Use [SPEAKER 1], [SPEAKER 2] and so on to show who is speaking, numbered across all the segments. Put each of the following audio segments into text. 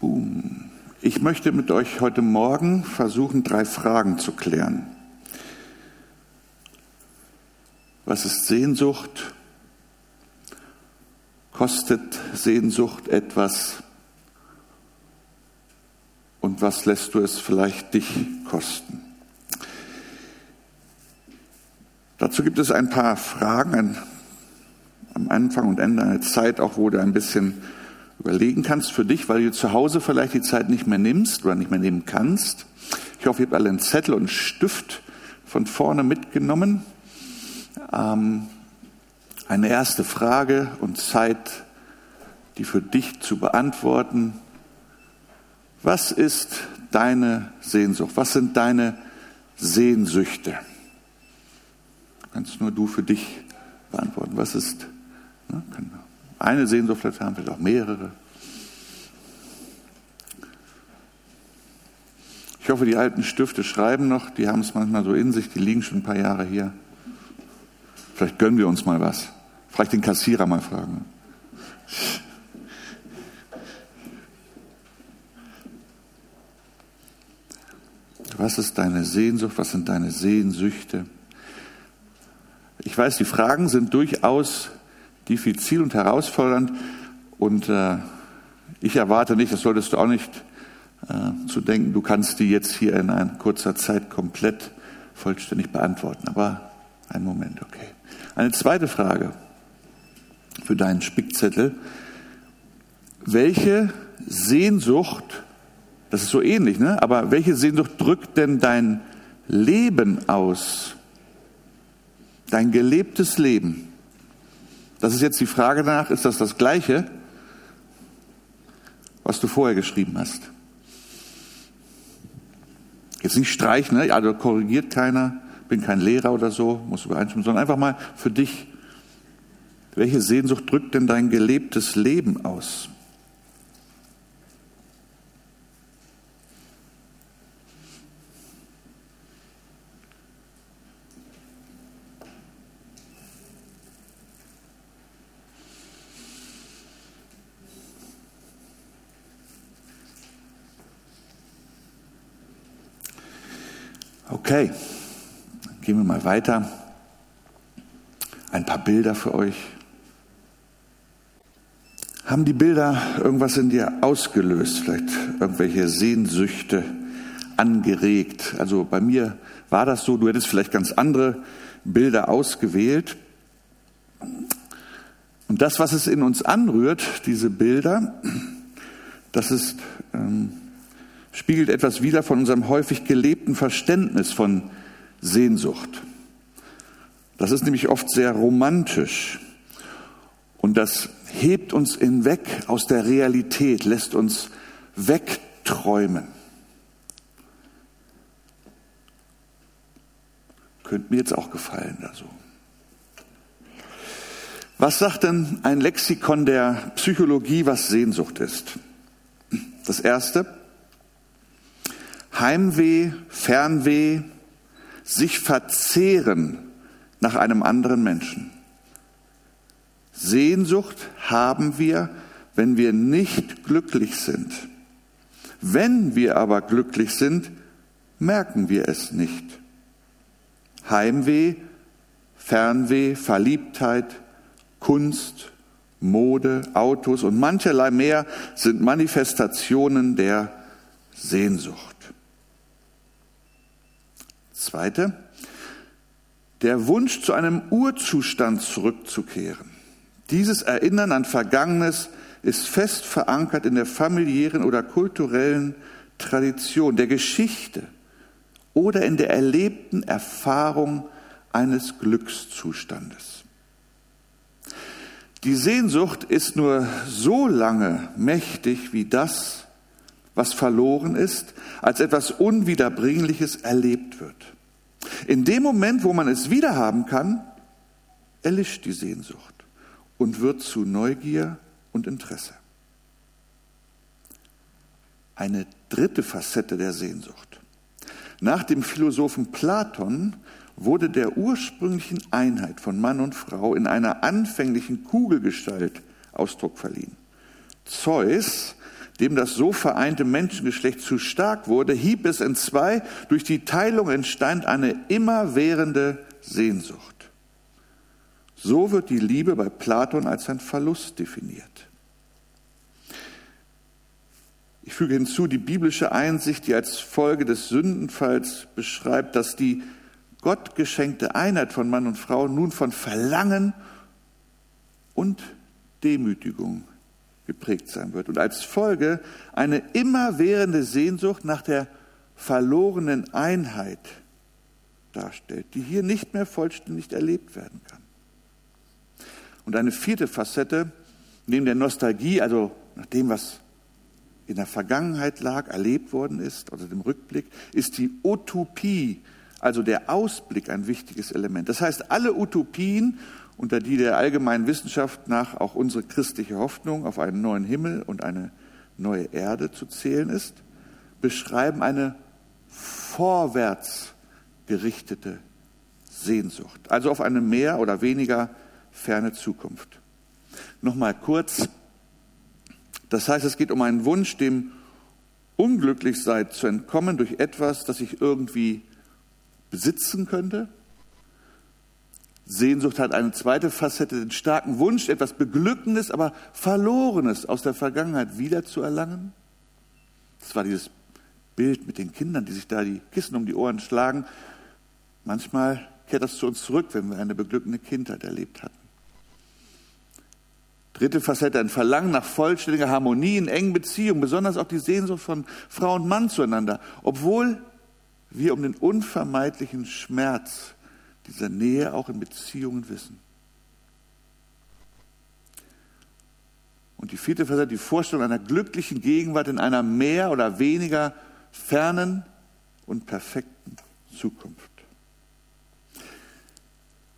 [SPEAKER 1] Boom. Ich möchte mit euch heute Morgen versuchen, drei Fragen zu klären. Was ist Sehnsucht? Kostet Sehnsucht etwas? Und was lässt du es vielleicht dich kosten? Dazu gibt es ein paar Fragen am Anfang und Ende einer Zeit, auch du ein bisschen überlegen kannst für dich, weil du zu Hause vielleicht die Zeit nicht mehr nimmst oder nicht mehr nehmen kannst. Ich hoffe, ihr habt alle einen Zettel und einen Stift von vorne mitgenommen. Ähm, eine erste Frage und Zeit, die für dich zu beantworten. Was ist deine Sehnsucht? Was sind deine Sehnsüchte? Kannst nur du für dich beantworten. Was ist ne, eine Sehnsucht vielleicht haben, vielleicht auch mehrere? Ich hoffe, die alten Stifte schreiben noch, die haben es manchmal so in sich, die liegen schon ein paar Jahre hier. Vielleicht gönnen wir uns mal was. Vielleicht den Kassierer mal fragen. Was ist deine Sehnsucht? Was sind deine Sehnsüchte? Ich weiß, die Fragen sind durchaus diffizil und herausfordernd und äh, ich erwarte nicht, das solltest du auch nicht äh, zu denken, du kannst die jetzt hier in einer kurzer Zeit komplett vollständig beantworten. Aber einen Moment, okay. Eine zweite Frage für deinen Spickzettel. Welche Sehnsucht, das ist so ähnlich, ne? aber welche Sehnsucht drückt denn dein Leben aus? Dein gelebtes Leben. Das ist jetzt die Frage nach, ist das das Gleiche, was du vorher geschrieben hast? Jetzt nicht streichen, ne? also korrigiert keiner bin kein Lehrer oder so, muss übereinstimmen, sondern einfach mal für dich, welche Sehnsucht drückt denn dein gelebtes Leben aus? Okay. Gehen wir mal weiter. Ein paar Bilder für euch. Haben die Bilder irgendwas in dir ausgelöst? Vielleicht irgendwelche Sehnsüchte angeregt? Also bei mir war das so, du hättest vielleicht ganz andere Bilder ausgewählt. Und das, was es in uns anrührt, diese Bilder, das ist, spiegelt etwas wider von unserem häufig gelebten Verständnis von Sehnsucht. Das ist nämlich oft sehr romantisch und das hebt uns hinweg aus der Realität, lässt uns wegträumen. Könnte mir jetzt auch gefallen da so. Was sagt denn ein Lexikon der Psychologie, was Sehnsucht ist? Das erste, Heimweh, Fernweh, sich verzehren nach einem anderen Menschen. Sehnsucht haben wir, wenn wir nicht glücklich sind. Wenn wir aber glücklich sind, merken wir es nicht. Heimweh, Fernweh, Verliebtheit, Kunst, Mode, Autos und mancherlei mehr sind Manifestationen der Sehnsucht. Zweite, der Wunsch zu einem Urzustand zurückzukehren. Dieses Erinnern an Vergangenes ist fest verankert in der familiären oder kulturellen Tradition, der Geschichte oder in der erlebten Erfahrung eines Glückszustandes. Die Sehnsucht ist nur so lange mächtig wie das, was verloren ist, als etwas Unwiederbringliches erlebt wird. In dem Moment, wo man es wiederhaben kann, erlischt die Sehnsucht und wird zu Neugier und Interesse. Eine dritte Facette der Sehnsucht. Nach dem Philosophen Platon wurde der ursprünglichen Einheit von Mann und Frau in einer anfänglichen Kugelgestalt Ausdruck verliehen. Zeus dem das so vereinte Menschengeschlecht zu stark wurde, hieb es in zwei. Durch die Teilung entstand eine immerwährende Sehnsucht. So wird die Liebe bei Platon als ein Verlust definiert. Ich füge hinzu die biblische Einsicht, die als Folge des Sündenfalls beschreibt, dass die Gott geschenkte Einheit von Mann und Frau nun von Verlangen und Demütigung geprägt sein wird und als Folge eine immerwährende Sehnsucht nach der verlorenen Einheit darstellt, die hier nicht mehr vollständig erlebt werden kann. Und eine vierte Facette, neben der Nostalgie, also nach dem, was in der Vergangenheit lag, erlebt worden ist, oder dem Rückblick, ist die Utopie, also der Ausblick ein wichtiges Element. Das heißt, alle Utopien, unter die der allgemeinen Wissenschaft nach auch unsere christliche Hoffnung auf einen neuen Himmel und eine neue Erde zu zählen ist, beschreiben eine vorwärts gerichtete Sehnsucht, also auf eine mehr oder weniger ferne Zukunft. Nochmal kurz, das heißt, es geht um einen Wunsch, dem Unglücklichsein zu entkommen durch etwas, das ich irgendwie besitzen könnte. Sehnsucht hat eine zweite Facette, den starken Wunsch, etwas Beglückendes, aber Verlorenes aus der Vergangenheit wiederzuerlangen. Das war dieses Bild mit den Kindern, die sich da die Kissen um die Ohren schlagen. Manchmal kehrt das zu uns zurück, wenn wir eine beglückende Kindheit erlebt hatten. Dritte Facette, ein Verlangen nach vollständiger Harmonie in engen Beziehungen, besonders auch die Sehnsucht von Frau und Mann zueinander, obwohl wir um den unvermeidlichen Schmerz dieser Nähe auch in Beziehungen wissen. Und die vierte Facette, die Vorstellung einer glücklichen Gegenwart in einer mehr oder weniger fernen und perfekten Zukunft.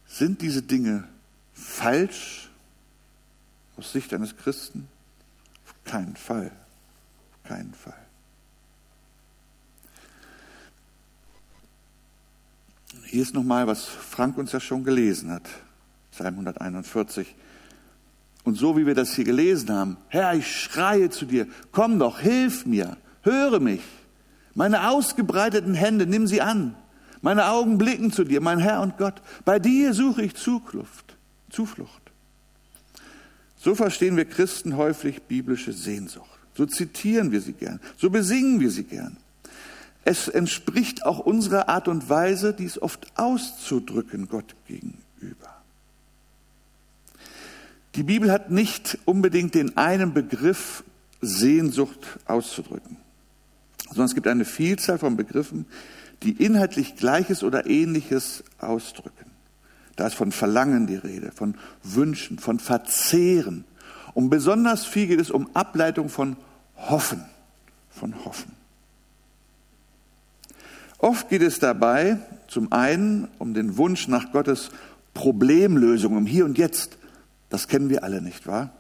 [SPEAKER 1] Sind diese Dinge falsch aus Sicht eines Christen? Auf keinen Fall. Auf keinen Fall. Hier ist nochmal, was Frank uns ja schon gelesen hat. Psalm 141. Und so wie wir das hier gelesen haben, Herr, ich schreie zu dir, komm doch, hilf mir, höre mich. Meine ausgebreiteten Hände, nimm sie an. Meine Augen blicken zu dir, mein Herr und Gott. Bei dir suche ich Zuflucht. Zuflucht. So verstehen wir Christen häufig biblische Sehnsucht. So zitieren wir sie gern. So besingen wir sie gern. Es entspricht auch unserer Art und Weise, dies oft auszudrücken Gott gegenüber. Die Bibel hat nicht unbedingt den einen Begriff Sehnsucht auszudrücken, sondern es gibt eine Vielzahl von Begriffen, die inhaltlich Gleiches oder Ähnliches ausdrücken. Da ist von Verlangen die Rede, von Wünschen, von Verzehren. Und besonders viel geht es um Ableitung von Hoffen, von Hoffen. Oft geht es dabei zum einen um den Wunsch nach Gottes Problemlösung, um hier und jetzt. Das kennen wir alle, nicht wahr?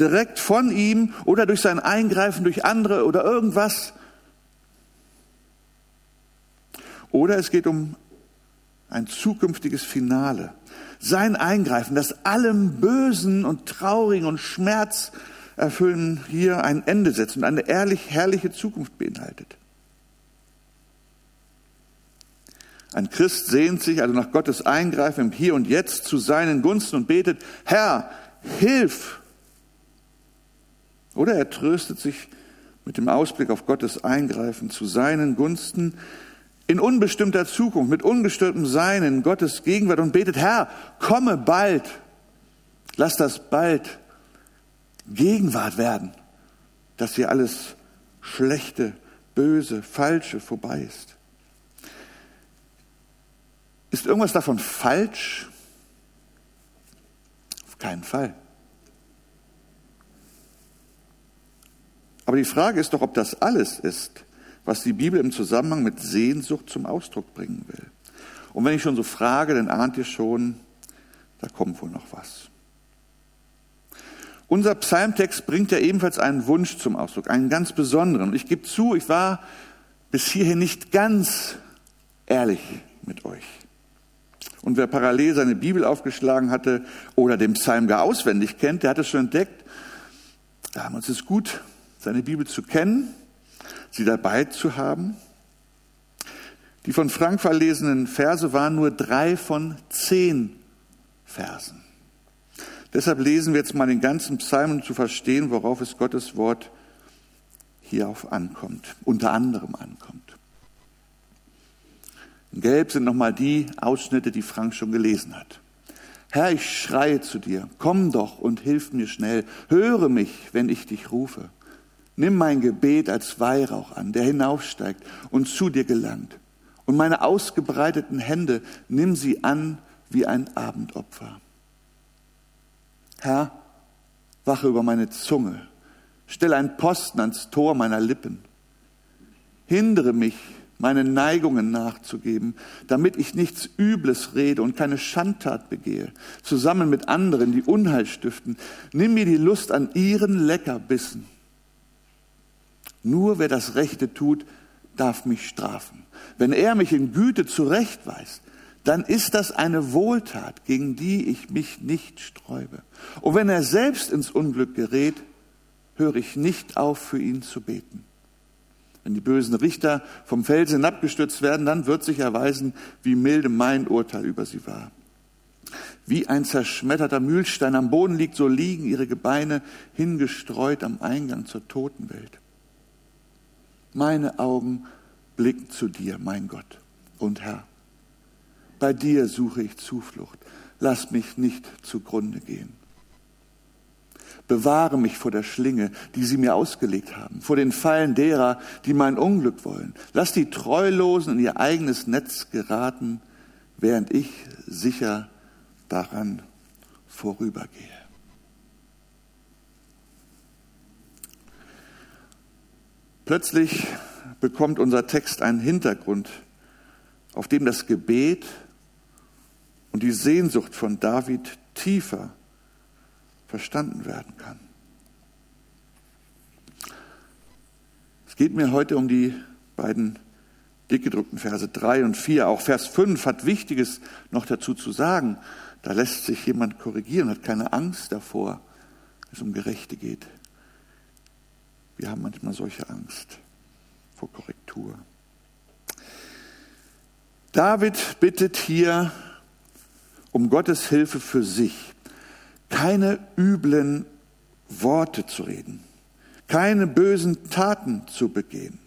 [SPEAKER 1] Direkt von ihm oder durch sein Eingreifen durch andere oder irgendwas. Oder es geht um ein zukünftiges Finale. Sein Eingreifen, das allem Bösen und Traurigen und Schmerz erfüllen hier ein Ende setzt und eine ehrlich herrliche Zukunft beinhaltet. Ein Christ sehnt sich also nach Gottes Eingreifen im Hier und Jetzt zu seinen Gunsten und betet, Herr, hilf! Oder er tröstet sich mit dem Ausblick auf Gottes Eingreifen zu seinen Gunsten in unbestimmter Zukunft, mit ungestörtem Sein in Gottes Gegenwart und betet, Herr, komme bald. Lass das bald Gegenwart werden, dass hier alles Schlechte, Böse, Falsche vorbei ist. Ist irgendwas davon falsch? Auf keinen Fall. Aber die Frage ist doch, ob das alles ist, was die Bibel im Zusammenhang mit Sehnsucht zum Ausdruck bringen will. Und wenn ich schon so frage, dann ahnt ihr schon, da kommt wohl noch was. Unser Psalmtext bringt ja ebenfalls einen Wunsch zum Ausdruck, einen ganz besonderen. Und ich gebe zu, ich war bis hierhin nicht ganz ehrlich mit euch. Und wer parallel seine Bibel aufgeschlagen hatte oder den Psalm gar auswendig kennt, der hat es schon entdeckt. Da haben wir uns es gut seine Bibel zu kennen, sie dabei zu haben. Die von Frank verlesenen Verse waren nur drei von zehn Versen. Deshalb lesen wir jetzt mal den ganzen Psalm, um zu verstehen, worauf es Gottes Wort hierauf ankommt, unter anderem ankommt. Gelb sind nochmal die Ausschnitte, die Frank schon gelesen hat. Herr, ich schreie zu dir, komm doch und hilf mir schnell, höre mich, wenn ich dich rufe. Nimm mein Gebet als Weihrauch an, der hinaufsteigt und zu dir gelangt. Und meine ausgebreiteten Hände, nimm sie an wie ein Abendopfer. Herr, wache über meine Zunge, stell einen Posten ans Tor meiner Lippen. Hindere mich, meinen Neigungen nachzugeben, damit ich nichts Übles rede und keine Schandtat begehe, zusammen mit anderen, die Unheil stiften. Nimm mir die Lust an ihren Leckerbissen. Nur wer das Rechte tut, darf mich strafen. Wenn er mich in Güte zurechtweist, dann ist das eine Wohltat, gegen die ich mich nicht sträube. Und wenn er selbst ins Unglück gerät, höre ich nicht auf, für ihn zu beten. Wenn die bösen Richter vom Felsen hinabgestürzt werden, dann wird sich erweisen, wie milde mein Urteil über sie war. Wie ein zerschmetterter Mühlstein am Boden liegt, so liegen ihre Gebeine hingestreut am Eingang zur Totenwelt. Meine Augen blicken zu dir, mein Gott und Herr. Bei dir suche ich Zuflucht. Lass mich nicht zugrunde gehen. Bewahre mich vor der Schlinge, die sie mir ausgelegt haben, vor den Fallen derer, die mein Unglück wollen. Lass die Treulosen in ihr eigenes Netz geraten, während ich sicher daran vorübergehe. Plötzlich bekommt unser Text einen Hintergrund, auf dem das Gebet und die Sehnsucht von David tiefer verstanden werden kann. Es geht mir heute um die beiden dickgedruckten Verse 3 und 4. Auch Vers 5 hat Wichtiges noch dazu zu sagen. Da lässt sich jemand korrigieren, hat keine Angst davor, wenn es um Gerechte geht. Wir haben manchmal solche Angst vor Korrektur. David bittet hier um Gottes Hilfe für sich keine üblen Worte zu reden, keine bösen Taten zu begehen.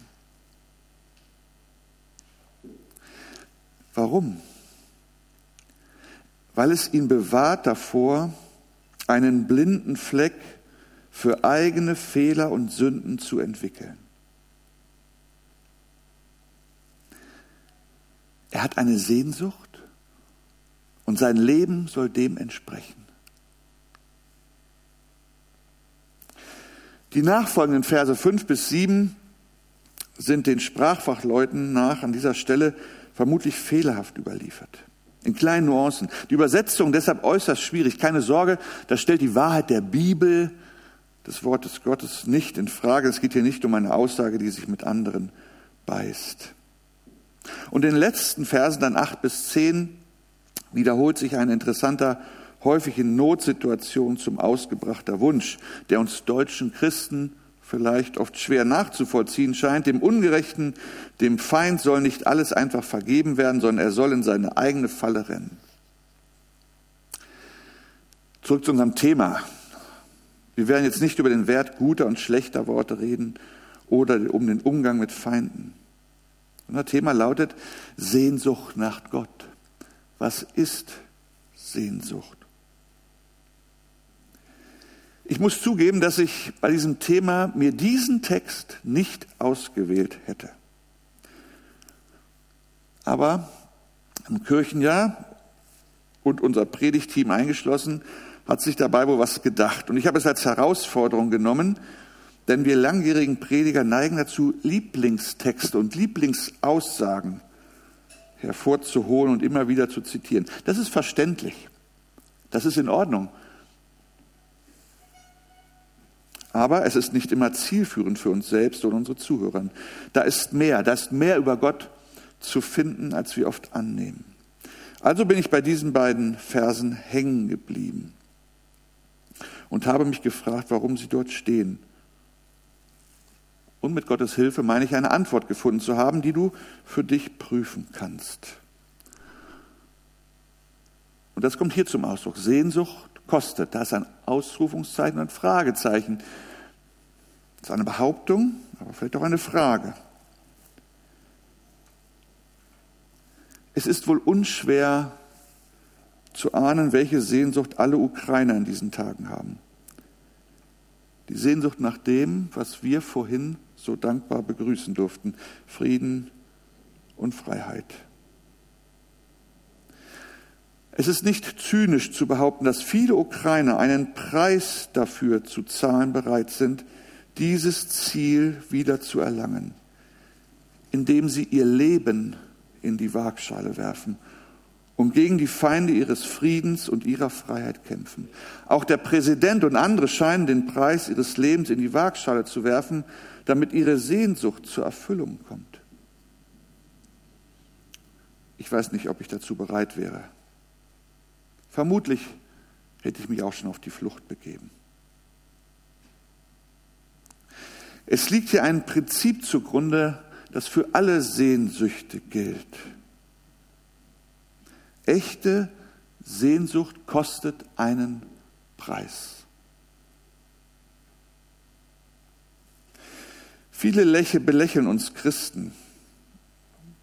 [SPEAKER 1] Warum? Weil es ihn bewahrt davor, einen blinden Fleck für eigene Fehler und Sünden zu entwickeln. Er hat eine Sehnsucht und sein Leben soll dem entsprechen. Die nachfolgenden Verse 5 bis 7 sind den Sprachfachleuten nach an dieser Stelle vermutlich fehlerhaft überliefert. In kleinen Nuancen. Die Übersetzung deshalb äußerst schwierig. Keine Sorge, das stellt die Wahrheit der Bibel, des Wortes Gottes nicht in Frage. Es geht hier nicht um eine Aussage, die sich mit anderen beißt. Und in den letzten Versen, dann 8 bis 10, wiederholt sich ein interessanter häufig in Notsituationen zum ausgebrachter Wunsch, der uns deutschen Christen vielleicht oft schwer nachzuvollziehen scheint. Dem Ungerechten, dem Feind soll nicht alles einfach vergeben werden, sondern er soll in seine eigene Falle rennen. Zurück zu unserem Thema. Wir werden jetzt nicht über den Wert guter und schlechter Worte reden oder um den Umgang mit Feinden. Unser Thema lautet Sehnsucht nach Gott. Was ist Sehnsucht? Ich muss zugeben, dass ich bei diesem Thema mir diesen Text nicht ausgewählt hätte. Aber im Kirchenjahr und unser Predigteam eingeschlossen, hat sich dabei wohl was gedacht. Und ich habe es als Herausforderung genommen, denn wir langjährigen Prediger neigen dazu, Lieblingstexte und Lieblingsaussagen hervorzuholen und immer wieder zu zitieren. Das ist verständlich. Das ist in Ordnung. Aber es ist nicht immer zielführend für uns selbst oder unsere Zuhörer. Da ist mehr, da ist mehr über Gott zu finden, als wir oft annehmen. Also bin ich bei diesen beiden Versen hängen geblieben und habe mich gefragt, warum sie dort stehen Und mit Gottes Hilfe meine ich eine Antwort gefunden zu haben, die du für dich prüfen kannst. Und das kommt hier zum Ausdruck. Sehnsucht kostet. Da ist ein Ausrufungszeichen und ein Fragezeichen. Das ist eine Behauptung, aber vielleicht auch eine Frage. Es ist wohl unschwer zu ahnen, welche Sehnsucht alle Ukrainer in diesen Tagen haben. Die Sehnsucht nach dem, was wir vorhin so dankbar begrüßen durften, Frieden und Freiheit. Es ist nicht zynisch zu behaupten, dass viele Ukrainer einen Preis dafür zu zahlen bereit sind, dieses Ziel wieder zu erlangen, indem sie ihr Leben in die Waagschale werfen und gegen die Feinde ihres Friedens und ihrer Freiheit kämpfen. Auch der Präsident und andere scheinen den Preis ihres Lebens in die Waagschale zu werfen, damit ihre Sehnsucht zur Erfüllung kommt. Ich weiß nicht, ob ich dazu bereit wäre. Vermutlich hätte ich mich auch schon auf die Flucht begeben. Es liegt hier ein Prinzip zugrunde, das für alle Sehnsüchte gilt. Echte Sehnsucht kostet einen Preis. Viele Läche belächeln uns Christen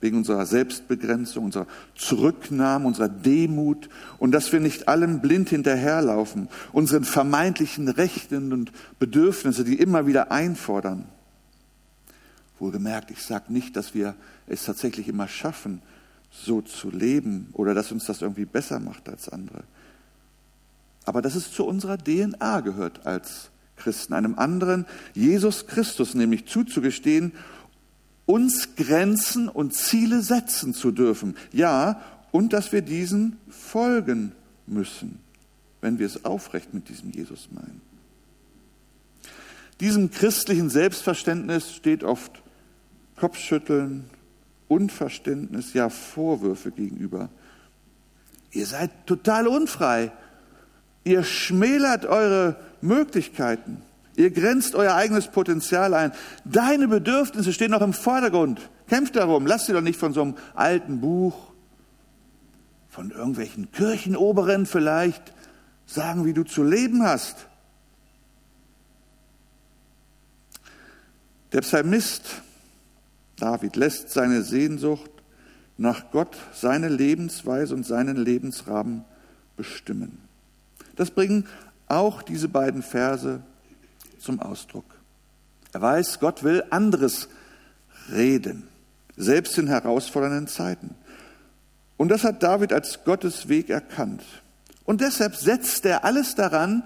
[SPEAKER 1] wegen unserer Selbstbegrenzung, unserer Zurücknahme, unserer Demut und dass wir nicht allem blind hinterherlaufen, unseren vermeintlichen Rechten und Bedürfnisse, die immer wieder einfordern. Wohlgemerkt, ich sage nicht, dass wir es tatsächlich immer schaffen, so zu leben oder dass uns das irgendwie besser macht als andere. Aber dass es zu unserer DNA gehört als Christen, einem anderen, Jesus Christus nämlich zuzugestehen, uns Grenzen und Ziele setzen zu dürfen. Ja, und dass wir diesen folgen müssen, wenn wir es aufrecht mit diesem Jesus meinen. Diesem christlichen Selbstverständnis steht oft Kopfschütteln, Unverständnis, ja Vorwürfe gegenüber. Ihr seid total unfrei. Ihr schmälert eure Möglichkeiten. Ihr grenzt euer eigenes Potenzial ein. Deine Bedürfnisse stehen noch im Vordergrund. Kämpft darum. Lasst sie doch nicht von so einem alten Buch, von irgendwelchen Kirchenoberen vielleicht sagen, wie du zu leben hast. Der Psalmist David lässt seine Sehnsucht nach Gott, seine Lebensweise und seinen Lebensrahmen bestimmen. Das bringen auch diese beiden Verse zum Ausdruck. Er weiß, Gott will anderes reden, selbst in herausfordernden Zeiten. Und das hat David als Gottes Weg erkannt. Und deshalb setzt er alles daran,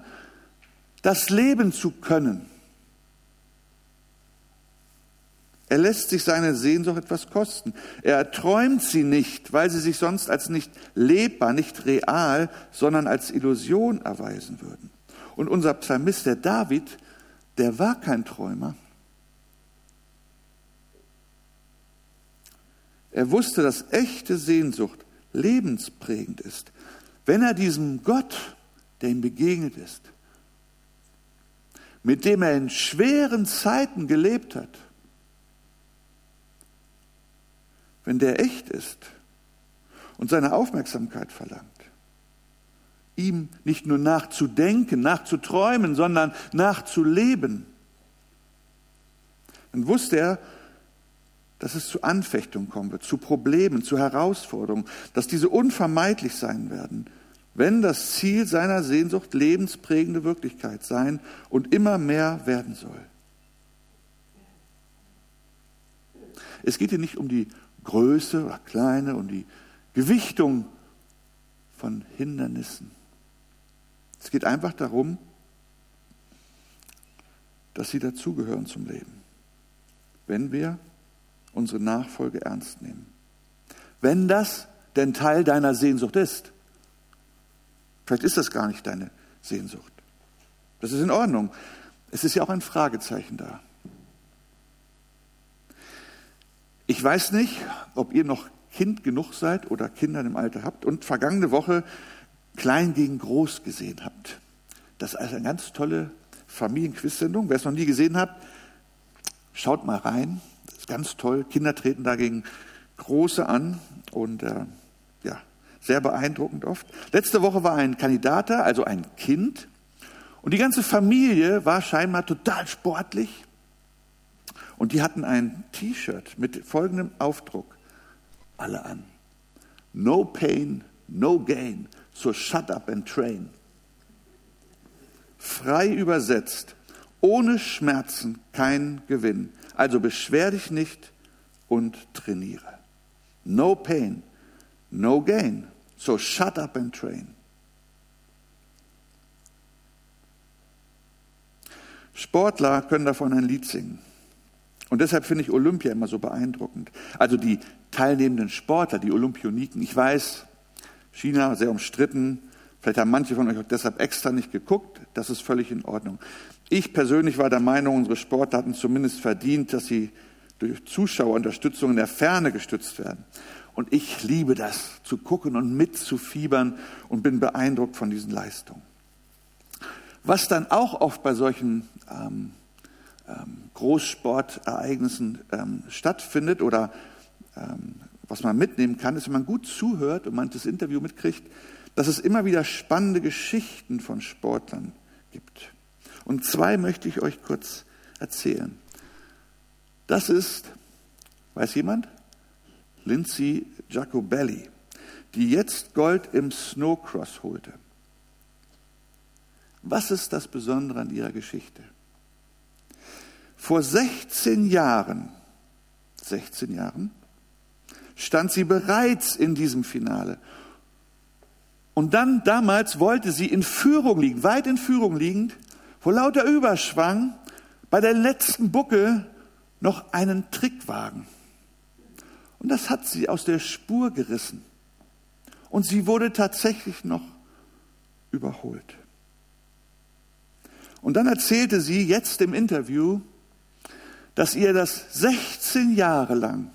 [SPEAKER 1] das leben zu können. Er lässt sich seine Sehnsucht etwas kosten. Er erträumt sie nicht, weil sie sich sonst als nicht lebbar, nicht real, sondern als Illusion erweisen würden. Und unser Psalmist, der David, der war kein Träumer. Er wusste, dass echte Sehnsucht lebensprägend ist. Wenn er diesem Gott, der ihm begegnet ist, mit dem er in schweren Zeiten gelebt hat, wenn der echt ist und seine Aufmerksamkeit verlangt, ihm nicht nur nachzudenken, nachzuträumen, sondern nachzuleben, dann wusste er, dass es zu Anfechtungen kommen wird, zu Problemen, zu Herausforderungen, dass diese unvermeidlich sein werden, wenn das Ziel seiner Sehnsucht lebensprägende Wirklichkeit sein und immer mehr werden soll. Es geht hier nicht um die Größe oder Kleine und die Gewichtung von Hindernissen. Es geht einfach darum, dass sie dazugehören zum Leben, wenn wir unsere Nachfolge ernst nehmen. Wenn das denn Teil deiner Sehnsucht ist. Vielleicht ist das gar nicht deine Sehnsucht. Das ist in Ordnung. Es ist ja auch ein Fragezeichen da. Ich weiß nicht, ob ihr noch Kind genug seid oder Kinder im Alter habt und vergangene Woche Klein gegen Groß gesehen habt. Das ist eine ganz tolle Familienquiz-Sendung. Wer es noch nie gesehen hat, Schaut mal rein, das ist ganz toll. Kinder treten dagegen große an und äh, ja, sehr beeindruckend oft. Letzte Woche war ein Kandidat da, also ein Kind, und die ganze Familie war scheinbar total sportlich. Und die hatten ein T-Shirt mit folgendem Aufdruck. Alle an. No pain, no gain. So shut up and train. Frei übersetzt. Ohne Schmerzen kein Gewinn. Also beschwer dich nicht und trainiere. No pain, no gain. So shut up and train. Sportler können davon ein Lied singen. Und deshalb finde ich Olympia immer so beeindruckend. Also die teilnehmenden Sportler, die Olympioniken. Ich weiß, China sehr umstritten. Vielleicht haben manche von euch auch deshalb extra nicht geguckt. Das ist völlig in Ordnung. Ich persönlich war der Meinung, unsere Sportler hatten zumindest verdient, dass sie durch Zuschauerunterstützung in der Ferne gestützt werden. Und ich liebe das, zu gucken und mitzufiebern und bin beeindruckt von diesen Leistungen. Was dann auch oft bei solchen ähm, ähm, Großsportereignissen ähm, stattfindet oder ähm, was man mitnehmen kann, ist, wenn man gut zuhört und man das Interview mitkriegt, dass es immer wieder spannende Geschichten von Sportlern gibt. Und zwei möchte ich euch kurz erzählen. Das ist, weiß jemand? Lindsay Jacobelli, die jetzt Gold im Snowcross holte. Was ist das Besondere an ihrer Geschichte? Vor 16 Jahren, 16 Jahren, stand sie bereits in diesem Finale. Und dann damals wollte sie in Führung liegen, weit in Führung liegend, vor lauter Überschwang, bei der letzten Bucke noch einen Trick wagen. Und das hat sie aus der Spur gerissen. Und sie wurde tatsächlich noch überholt. Und dann erzählte sie jetzt im Interview, dass ihr das 16 Jahre lang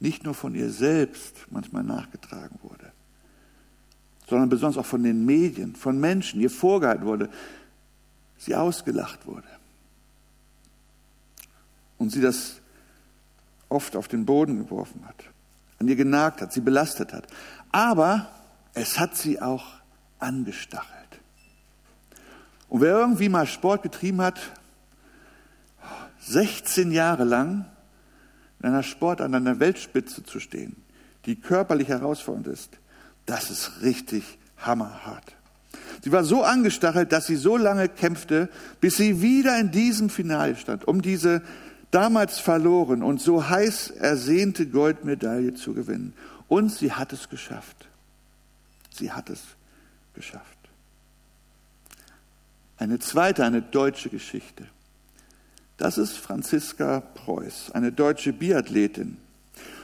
[SPEAKER 1] nicht nur von ihr selbst manchmal nachgetragen wurde, sondern besonders auch von den Medien, von Menschen, ihr vorgehalten wurde, sie ausgelacht wurde. Und sie das oft auf den Boden geworfen hat, an ihr genagt hat, sie belastet hat. Aber es hat sie auch angestachelt. Und wer irgendwie mal Sport getrieben hat, 16 Jahre lang in einer Sport an einer Weltspitze zu stehen, die körperlich herausfordernd ist, das ist richtig hammerhart. Sie war so angestachelt, dass sie so lange kämpfte, bis sie wieder in diesem Finale stand, um diese damals verloren und so heiß ersehnte Goldmedaille zu gewinnen. Und sie hat es geschafft. Sie hat es geschafft. Eine zweite, eine deutsche Geschichte. Das ist Franziska Preuß, eine deutsche Biathletin.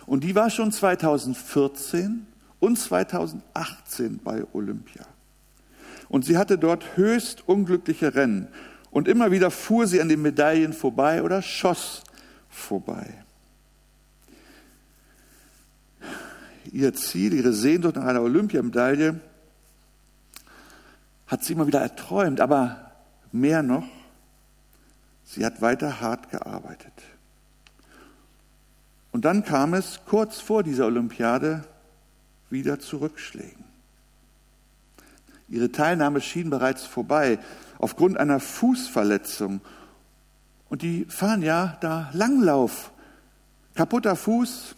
[SPEAKER 1] Und die war schon 2014 und 2018 bei Olympia. Und sie hatte dort höchst unglückliche Rennen. Und immer wieder fuhr sie an den Medaillen vorbei oder schoss vorbei. Ihr Ziel, ihre Sehnsucht nach einer Olympiamedaille hat sie immer wieder erträumt, aber Mehr noch, sie hat weiter hart gearbeitet. Und dann kam es kurz vor dieser Olympiade wieder zu Rückschlägen. Ihre Teilnahme schien bereits vorbei aufgrund einer Fußverletzung. Und die fahren ja da Langlauf. Kaputter Fuß,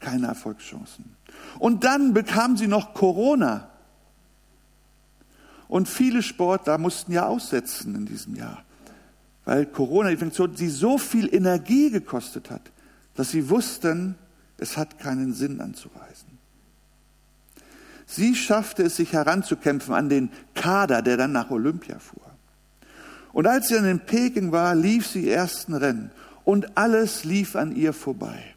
[SPEAKER 1] keine Erfolgschancen. Und dann bekam sie noch Corona. Und viele Sportler mussten ja aussetzen in diesem Jahr, weil Corona-Infektion sie so viel Energie gekostet hat, dass sie wussten, es hat keinen Sinn anzureisen. Sie schaffte es, sich heranzukämpfen an den Kader, der dann nach Olympia fuhr. Und als sie dann in Peking war, lief sie ersten Rennen und alles lief an ihr vorbei.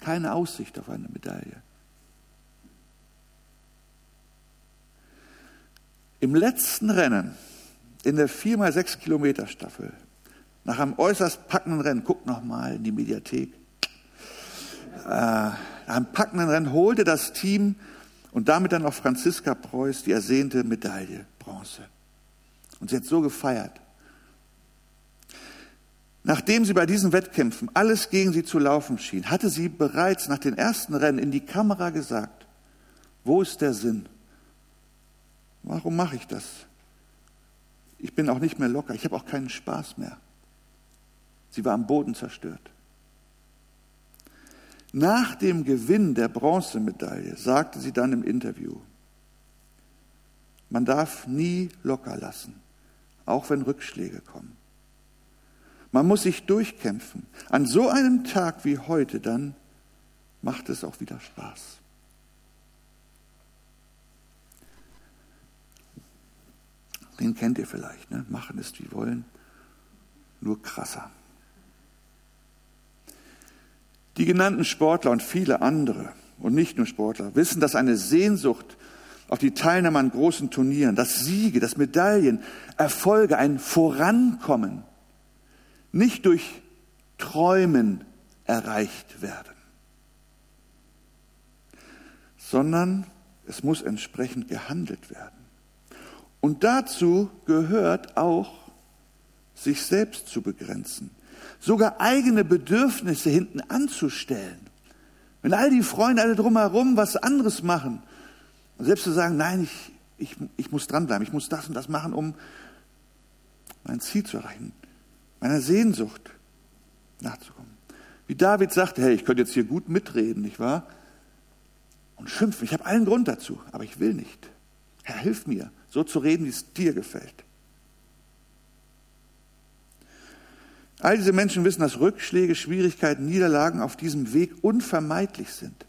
[SPEAKER 1] Keine Aussicht auf eine Medaille. Im letzten Rennen, in der 4x6 Kilometer Staffel, nach einem äußerst packenden Rennen, guck noch mal in die Mediathek, äh, nach einem packenden Rennen holte das Team und damit dann auch Franziska Preuß die ersehnte Medaille, Bronze. Und sie hat so gefeiert. Nachdem sie bei diesen Wettkämpfen alles gegen sie zu laufen schien, hatte sie bereits nach den ersten Rennen in die Kamera gesagt, wo ist der Sinn? Warum mache ich das? Ich bin auch nicht mehr locker, ich habe auch keinen Spaß mehr. Sie war am Boden zerstört. Nach dem Gewinn der Bronzemedaille sagte sie dann im Interview, man darf nie locker lassen, auch wenn Rückschläge kommen. Man muss sich durchkämpfen. An so einem Tag wie heute dann macht es auch wieder Spaß. Den kennt ihr vielleicht, ne? Machen ist wie wollen, nur krasser. Die genannten Sportler und viele andere und nicht nur Sportler wissen, dass eine Sehnsucht auf die Teilnahme an großen Turnieren, das Siege, das Medaillen, Erfolge, ein Vorankommen nicht durch Träumen erreicht werden, sondern es muss entsprechend gehandelt werden. Und dazu gehört auch, sich selbst zu begrenzen, sogar eigene Bedürfnisse hinten anzustellen. Wenn all die Freunde alle drumherum was anderes machen, selbst zu sagen, nein, ich, ich, ich muss dranbleiben, ich muss das und das machen, um mein Ziel zu erreichen meiner Sehnsucht nachzukommen. Wie David sagte, hey, ich könnte jetzt hier gut mitreden, nicht wahr? Und schimpfen. Ich habe allen Grund dazu, aber ich will nicht. Herr, hilf mir, so zu reden, wie es dir gefällt. All diese Menschen wissen, dass Rückschläge, Schwierigkeiten, Niederlagen auf diesem Weg unvermeidlich sind.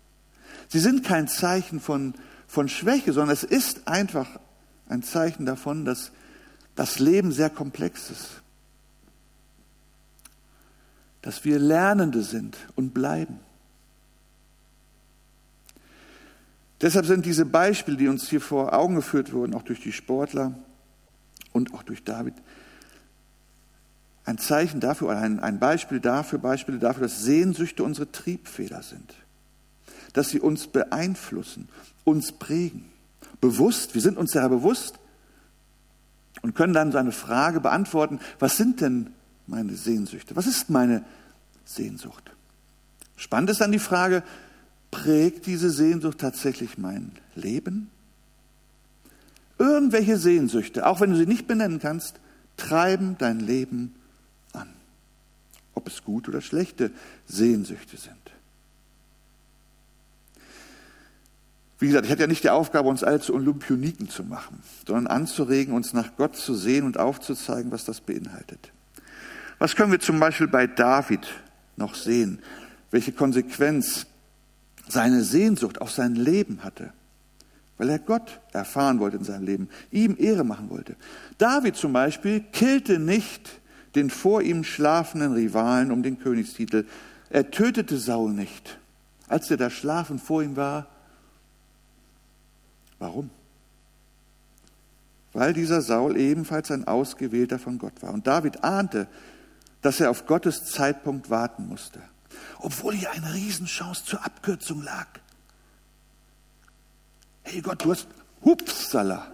[SPEAKER 1] Sie sind kein Zeichen von, von Schwäche, sondern es ist einfach ein Zeichen davon, dass das Leben sehr komplex ist dass wir Lernende sind und bleiben. Deshalb sind diese Beispiele, die uns hier vor Augen geführt wurden, auch durch die Sportler und auch durch David, ein Zeichen dafür, oder ein, Beispiel dafür, Beispiele dafür, dass Sehnsüchte unsere Triebfehler sind. Dass sie uns beeinflussen, uns prägen. Bewusst, wir sind uns sehr bewusst und können dann so eine Frage beantworten, was sind denn meine Sehnsüchte? Was ist meine Sehnsucht? Spannend ist dann die Frage, prägt diese Sehnsucht tatsächlich mein Leben? Irgendwelche Sehnsüchte, auch wenn du sie nicht benennen kannst, treiben dein Leben an. Ob es gute oder schlechte Sehnsüchte sind. Wie gesagt, ich hatte ja nicht die Aufgabe, uns alle zu Olympioniken zu machen, sondern anzuregen, uns nach Gott zu sehen und aufzuzeigen, was das beinhaltet. Was können wir zum Beispiel bei David noch sehen? Welche Konsequenz seine Sehnsucht auf sein Leben hatte? Weil er Gott erfahren wollte in seinem Leben, ihm Ehre machen wollte. David zum Beispiel killte nicht den vor ihm schlafenden Rivalen um den Königstitel. Er tötete Saul nicht, als er da schlafen vor ihm war. Warum? Weil dieser Saul ebenfalls ein Ausgewählter von Gott war. Und David ahnte, dass er auf Gottes Zeitpunkt warten musste, obwohl hier eine Riesenchance zur Abkürzung lag. Hey Gott, du hast, hupsala,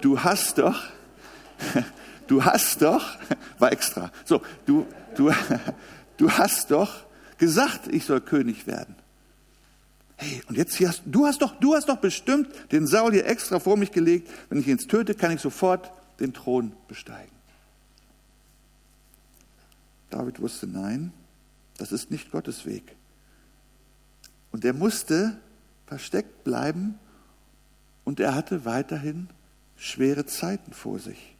[SPEAKER 1] du hast doch, du hast doch, war extra, so, du, du, du hast doch gesagt, ich soll König werden. Hey, und jetzt hier hast, du hast doch, du hast doch bestimmt den Saul hier extra vor mich gelegt. Wenn ich ihn jetzt töte, kann ich sofort den Thron besteigen. David wusste, nein, das ist nicht Gottes Weg. Und er musste versteckt bleiben und er hatte weiterhin schwere Zeiten vor sich.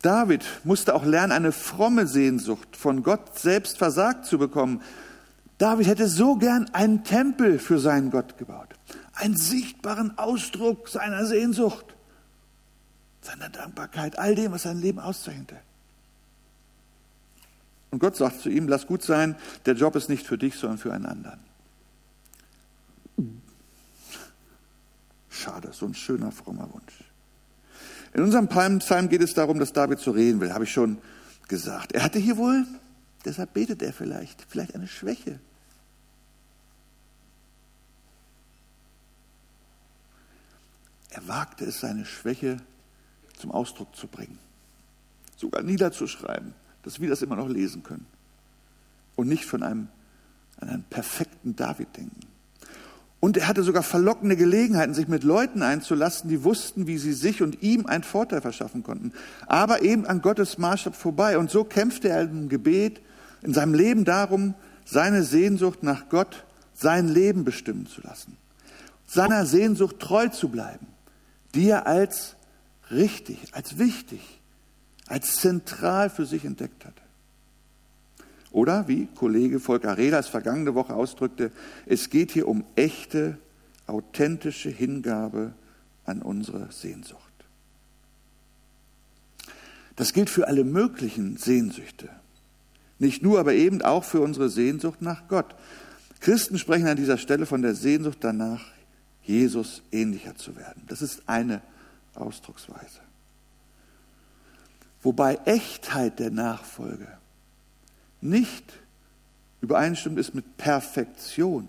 [SPEAKER 1] David musste auch lernen, eine fromme Sehnsucht von Gott selbst versagt zu bekommen. David hätte so gern einen Tempel für seinen Gott gebaut, einen sichtbaren Ausdruck seiner Sehnsucht seiner Dankbarkeit, all dem, was sein Leben auszeichnete. Und Gott sagt zu ihm, lass gut sein, der Job ist nicht für dich, sondern für einen anderen. Schade, so ein schöner, frommer Wunsch. In unserem Psalm geht es darum, dass David zu reden will, habe ich schon gesagt. Er hatte hier wohl, deshalb betet er vielleicht, vielleicht eine Schwäche. Er wagte es, seine Schwäche zum Ausdruck zu bringen. sogar niederzuschreiben, dass wir das immer noch lesen können. Und nicht von einem, an einen perfekten David denken. Und er hatte sogar verlockende Gelegenheiten, sich mit Leuten einzulassen, die wussten, wie sie sich und ihm einen Vorteil verschaffen konnten. Aber eben an Gottes Maßstab vorbei. Und so kämpfte er im Gebet, in seinem Leben darum, seine Sehnsucht nach Gott, sein Leben bestimmen zu lassen. Seiner Sehnsucht treu zu bleiben, die er als richtig, als wichtig, als zentral für sich entdeckt hatte. Oder wie Kollege Volker Rehlers vergangene Woche ausdrückte, es geht hier um echte, authentische Hingabe an unsere Sehnsucht. Das gilt für alle möglichen Sehnsüchte. Nicht nur, aber eben auch für unsere Sehnsucht nach Gott. Christen sprechen an dieser Stelle von der Sehnsucht danach, Jesus ähnlicher zu werden. Das ist eine Ausdrucksweise. Wobei Echtheit der Nachfolge nicht übereinstimmt ist mit Perfektion.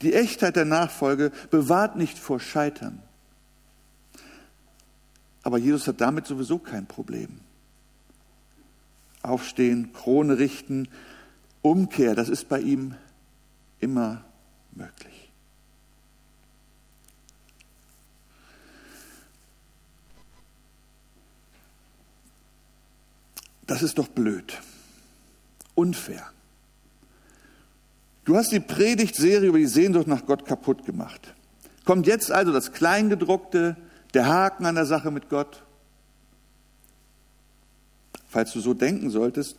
[SPEAKER 1] Die Echtheit der Nachfolge bewahrt nicht vor Scheitern. Aber Jesus hat damit sowieso kein Problem. Aufstehen, Krone richten, Umkehr, das ist bei ihm immer möglich. Das ist doch blöd. Unfair. Du hast die Predigtserie über die Sehnsucht nach Gott kaputt gemacht. Kommt jetzt also das Kleingedruckte, der Haken an der Sache mit Gott? Falls du so denken solltest,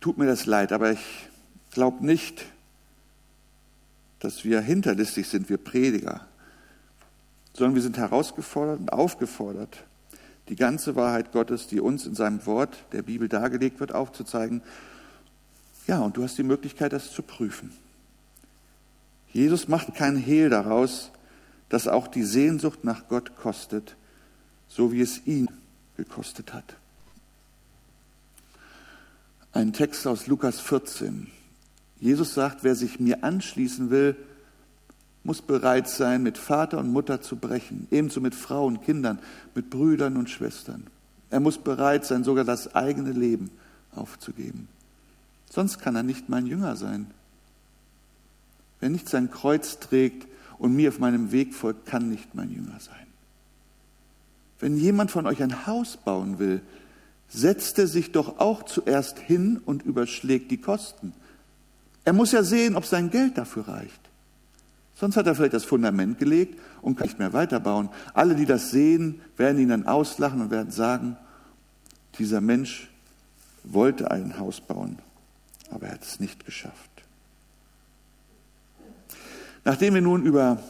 [SPEAKER 1] tut mir das leid, aber ich glaube nicht, dass wir hinterlistig sind, wir Prediger, sondern wir sind herausgefordert und aufgefordert, die ganze Wahrheit Gottes, die uns in seinem Wort der Bibel dargelegt wird, aufzuzeigen. Ja, und du hast die Möglichkeit, das zu prüfen. Jesus macht keinen Hehl daraus, dass auch die Sehnsucht nach Gott kostet, so wie es ihn gekostet hat. Ein Text aus Lukas 14. Jesus sagt, wer sich mir anschließen will, muss bereit sein, mit Vater und Mutter zu brechen, ebenso mit Frauen, Kindern, mit Brüdern und Schwestern. Er muss bereit sein, sogar das eigene Leben aufzugeben. Sonst kann er nicht mein Jünger sein. Wer nicht sein Kreuz trägt und mir auf meinem Weg folgt, kann nicht mein Jünger sein. Wenn jemand von euch ein Haus bauen will, setzt er sich doch auch zuerst hin und überschlägt die Kosten. Er muss ja sehen, ob sein Geld dafür reicht. Sonst hat er vielleicht das Fundament gelegt und kann nicht mehr weiterbauen. Alle, die das sehen, werden ihn dann auslachen und werden sagen, dieser Mensch wollte ein Haus bauen, aber er hat es nicht geschafft. Nachdem wir nun über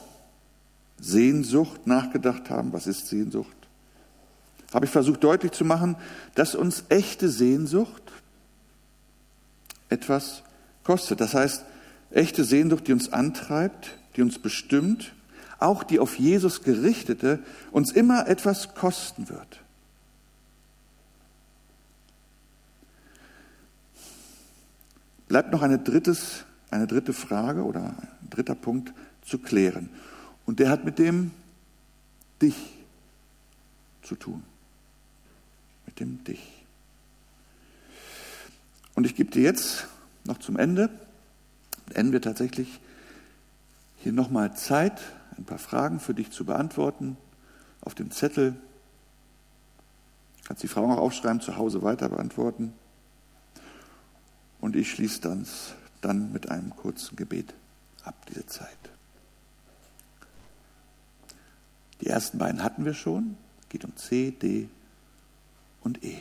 [SPEAKER 1] Sehnsucht nachgedacht haben, was ist Sehnsucht, habe ich versucht deutlich zu machen, dass uns echte Sehnsucht etwas kostet. Das heißt, echte Sehnsucht, die uns antreibt, die uns bestimmt, auch die auf Jesus gerichtete, uns immer etwas kosten wird. Bleibt noch eine, drittes, eine dritte Frage oder ein dritter Punkt zu klären. Und der hat mit dem Dich zu tun. Mit dem Dich. Und ich gebe dir jetzt noch zum Ende, enden wir tatsächlich hier nochmal Zeit, ein paar Fragen für dich zu beantworten. Auf dem Zettel kannst die Frau auch aufschreiben, zu Hause weiter beantworten. Und ich schließe dann, dann mit einem kurzen Gebet ab, diese Zeit. Die ersten beiden hatten wir schon, geht um C, D und E.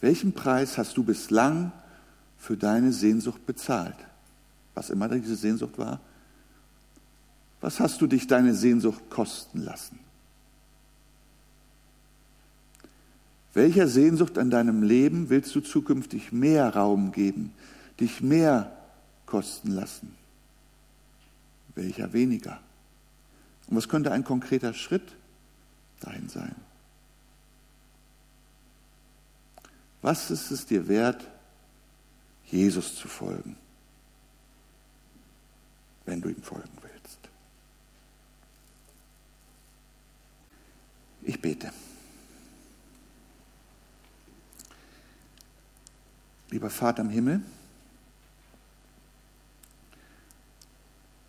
[SPEAKER 1] Welchen Preis hast du bislang für deine Sehnsucht bezahlt? Was immer diese Sehnsucht war. Was hast du dich deine Sehnsucht kosten lassen? Welcher Sehnsucht an deinem Leben willst du zukünftig mehr Raum geben, dich mehr kosten lassen? Welcher weniger? Und was könnte ein konkreter Schritt dahin sein? Was ist es dir wert, Jesus zu folgen? Wenn du ihm folgen willst. Ich bete. Lieber Vater im Himmel,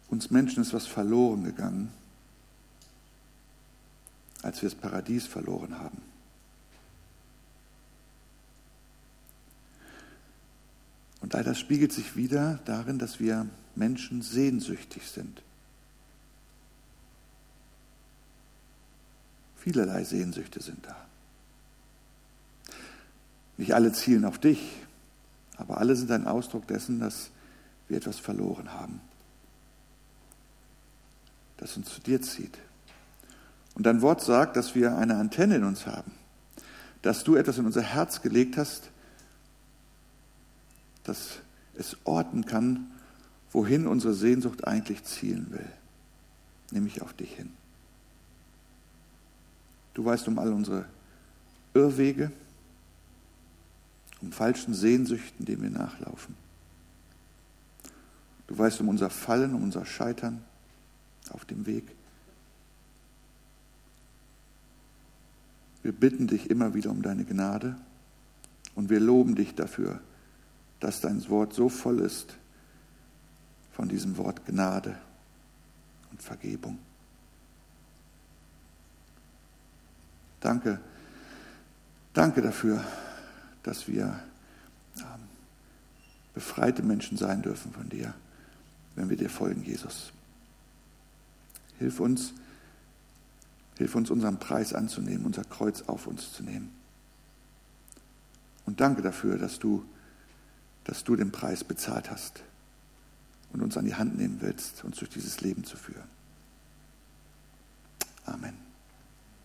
[SPEAKER 1] uns Menschen ist was verloren gegangen, als wir das Paradies verloren haben. Und all das spiegelt sich wieder darin, dass wir Menschen sehnsüchtig sind. Vielerlei Sehnsüchte sind da. Nicht alle zielen auf dich, aber alle sind ein Ausdruck dessen, dass wir etwas verloren haben, das uns zu dir zieht. Und dein Wort sagt, dass wir eine Antenne in uns haben, dass du etwas in unser Herz gelegt hast, dass es orten kann, wohin unsere Sehnsucht eigentlich zielen will, nämlich auf dich hin. Du weißt um all unsere Irrwege, um falschen Sehnsüchten, denen wir nachlaufen. Du weißt um unser Fallen, um unser Scheitern auf dem Weg. Wir bitten dich immer wieder um deine Gnade und wir loben dich dafür, dass dein Wort so voll ist von diesem Wort Gnade und Vergebung. Danke, danke dafür, dass wir ähm, befreite Menschen sein dürfen von dir, wenn wir dir folgen, Jesus. Hilf uns, hilf uns, unseren Preis anzunehmen, unser Kreuz auf uns zu nehmen. Und danke dafür, dass du dass du den Preis bezahlt hast und uns an die Hand nehmen willst, uns durch dieses Leben zu führen. Amen.